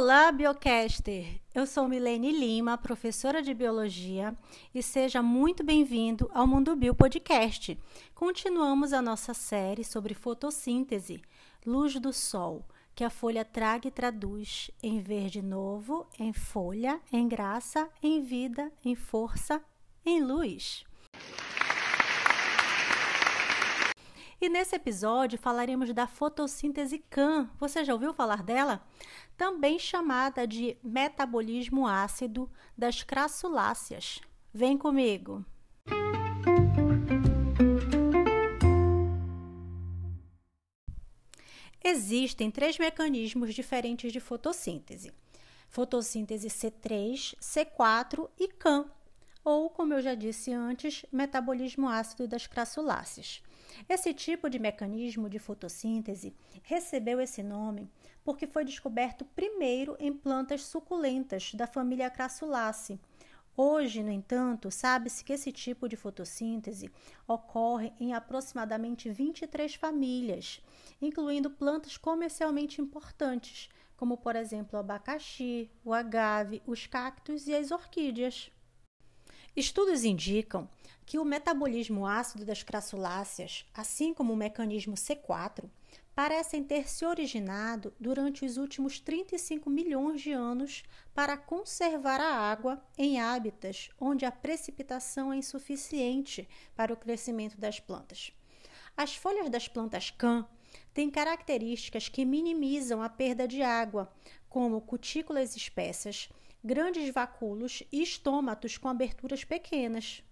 Olá, Biocaster! Eu sou Milene Lima, professora de Biologia, e seja muito bem-vindo ao Mundo Bio Podcast. Continuamos a nossa série sobre fotossíntese, luz do sol, que a folha traga e traduz em verde novo, em folha, em graça, em vida, em força, em luz. E nesse episódio falaremos da fotossíntese CAM. Você já ouviu falar dela? Também chamada de metabolismo ácido das crassuláceas. Vem comigo! Existem três mecanismos diferentes de fotossíntese: fotossíntese C3, C4 e CAM, ou, como eu já disse antes, metabolismo ácido das crassuláceas. Esse tipo de mecanismo de fotossíntese recebeu esse nome porque foi descoberto primeiro em plantas suculentas da família Crassulaceae. Hoje, no entanto, sabe-se que esse tipo de fotossíntese ocorre em aproximadamente 23 famílias, incluindo plantas comercialmente importantes, como por exemplo o abacaxi, o agave, os cactos e as orquídeas. Estudos indicam que o metabolismo ácido das crassuláceas, assim como o mecanismo C4, parecem ter se originado durante os últimos 35 milhões de anos para conservar a água em hábitats onde a precipitação é insuficiente para o crescimento das plantas. As folhas das plantas CAN têm características que minimizam a perda de água, como cutículas espessas, grandes vacúolos e estômatos com aberturas pequenas.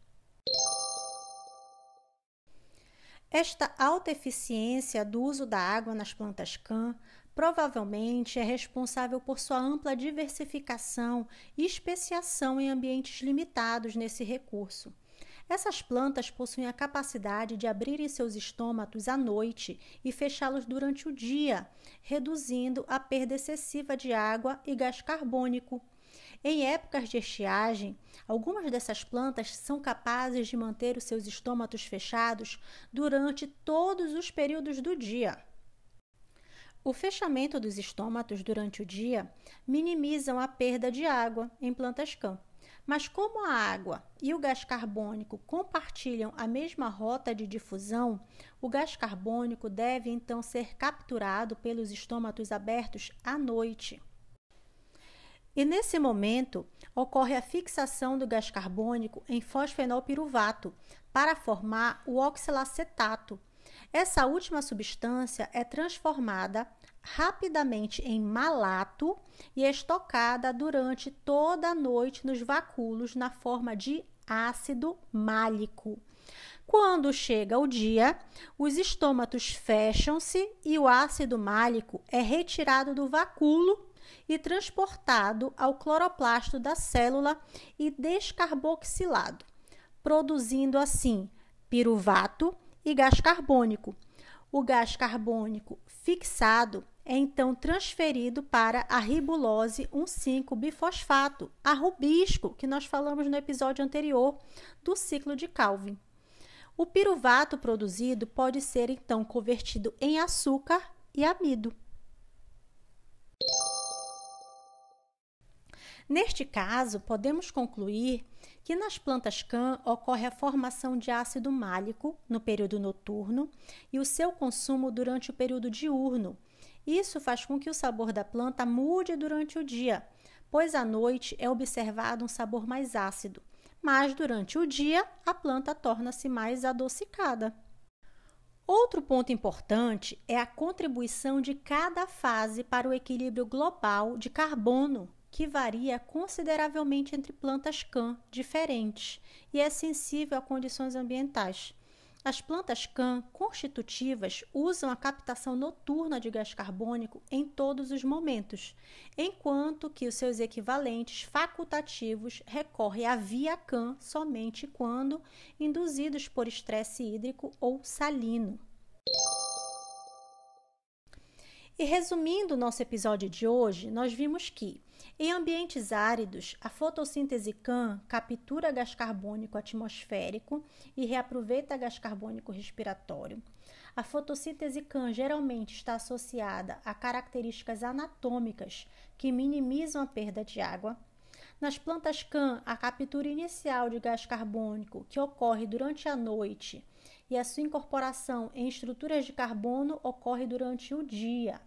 Esta alta eficiência do uso da água nas plantas CAN provavelmente é responsável por sua ampla diversificação e especiação em ambientes limitados nesse recurso. Essas plantas possuem a capacidade de abrirem seus estômatos à noite e fechá-los durante o dia, reduzindo a perda excessiva de água e gás carbônico em épocas de estiagem, algumas dessas plantas são capazes de manter os seus estômatos fechados durante todos os períodos do dia. O fechamento dos estômatos durante o dia minimizam a perda de água em plantas cã. Mas como a água e o gás carbônico compartilham a mesma rota de difusão, o gás carbônico deve então ser capturado pelos estômatos abertos à noite. E nesse momento ocorre a fixação do gás carbônico em fosfenolpiruvato para formar o oxalacetato. Essa última substância é transformada rapidamente em malato e estocada durante toda a noite nos vacúolos na forma de ácido málico. Quando chega o dia, os estômatos fecham-se e o ácido málico é retirado do vacúolo e transportado ao cloroplasto da célula e descarboxilado, produzindo assim piruvato e gás carbônico. O gás carbônico fixado é então transferido para a ribulose 1,5-bifosfato, a rubisco, que nós falamos no episódio anterior do ciclo de Calvin. O piruvato produzido pode ser então convertido em açúcar e amido. Neste caso, podemos concluir que nas plantas CAN ocorre a formação de ácido málico no período noturno e o seu consumo durante o período diurno. Isso faz com que o sabor da planta mude durante o dia, pois à noite é observado um sabor mais ácido, mas durante o dia a planta torna-se mais adocicada. Outro ponto importante é a contribuição de cada fase para o equilíbrio global de carbono que varia consideravelmente entre plantas CAN diferentes e é sensível a condições ambientais. As plantas CAN constitutivas usam a captação noturna de gás carbônico em todos os momentos, enquanto que os seus equivalentes facultativos recorrem à via CAN somente quando induzidos por estresse hídrico ou salino. E resumindo o nosso episódio de hoje, nós vimos que Em ambientes áridos, a fotossíntese CAN captura gás carbônico atmosférico e reaproveita gás carbônico respiratório. A fotossíntese CAN geralmente está associada a características anatômicas que minimizam a perda de água. Nas plantas CAN, a captura inicial de gás carbônico, que ocorre durante a noite, e a sua incorporação em estruturas de carbono ocorre durante o dia.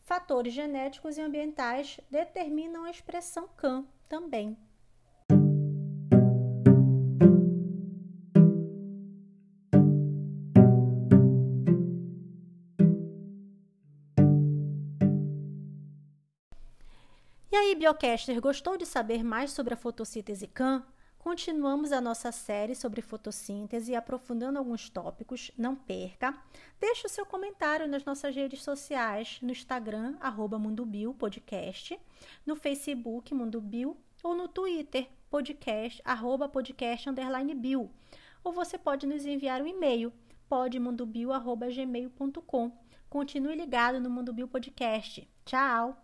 Fatores genéticos e ambientais determinam a expressão CAN também. E aí, Biocaster, gostou de saber mais sobre a fotossíntese CAN? Continuamos a nossa série sobre fotossíntese, aprofundando alguns tópicos. Não perca. Deixe o seu comentário nas nossas redes sociais, no Instagram, arroba Mundobio Podcast, no Facebook, Mundo Bio, ou no Twitter, podcast, arroba podcast, underline bio. Ou você pode nos enviar um e-mail, podmundobio.gmail.com. Continue ligado no Mundo Bio Podcast. Tchau!